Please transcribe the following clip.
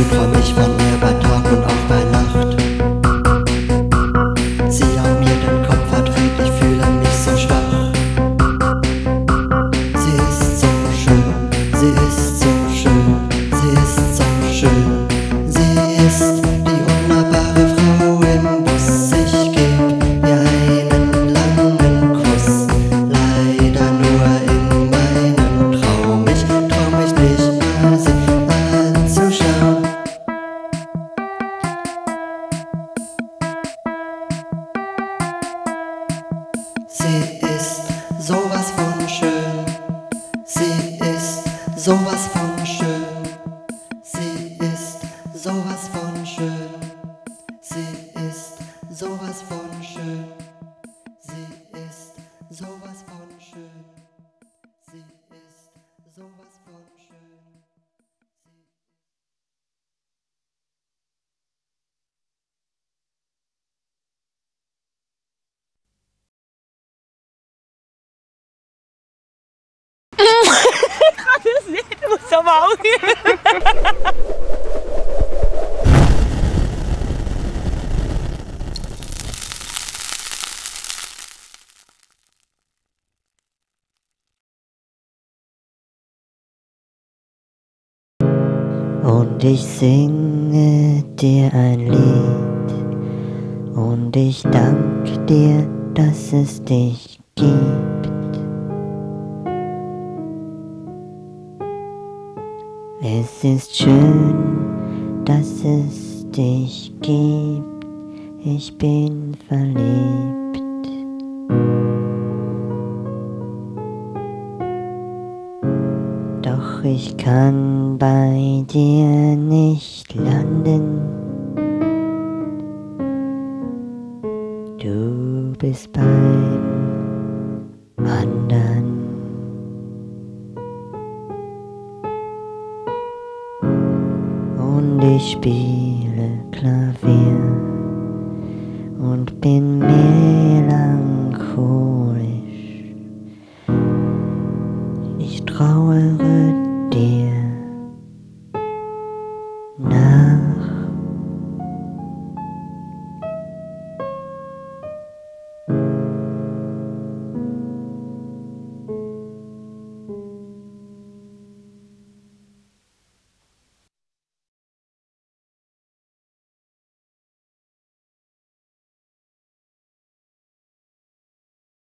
du träum ich von mir bei Tag und sowas von schön. Sie ist sowas von schön. Sie ist sowas von schön. Sie ist sowas von schön. Sie... das sieht aus dem Auge. Und ich singe dir ein Lied und ich dank dir, dass es dich gibt. Es ist schön, dass es dich gibt. Ich bin verliebt. doch ich kann bei dir nicht landen. Du bist beim anderen. Und ich spiele Klavier und bin mir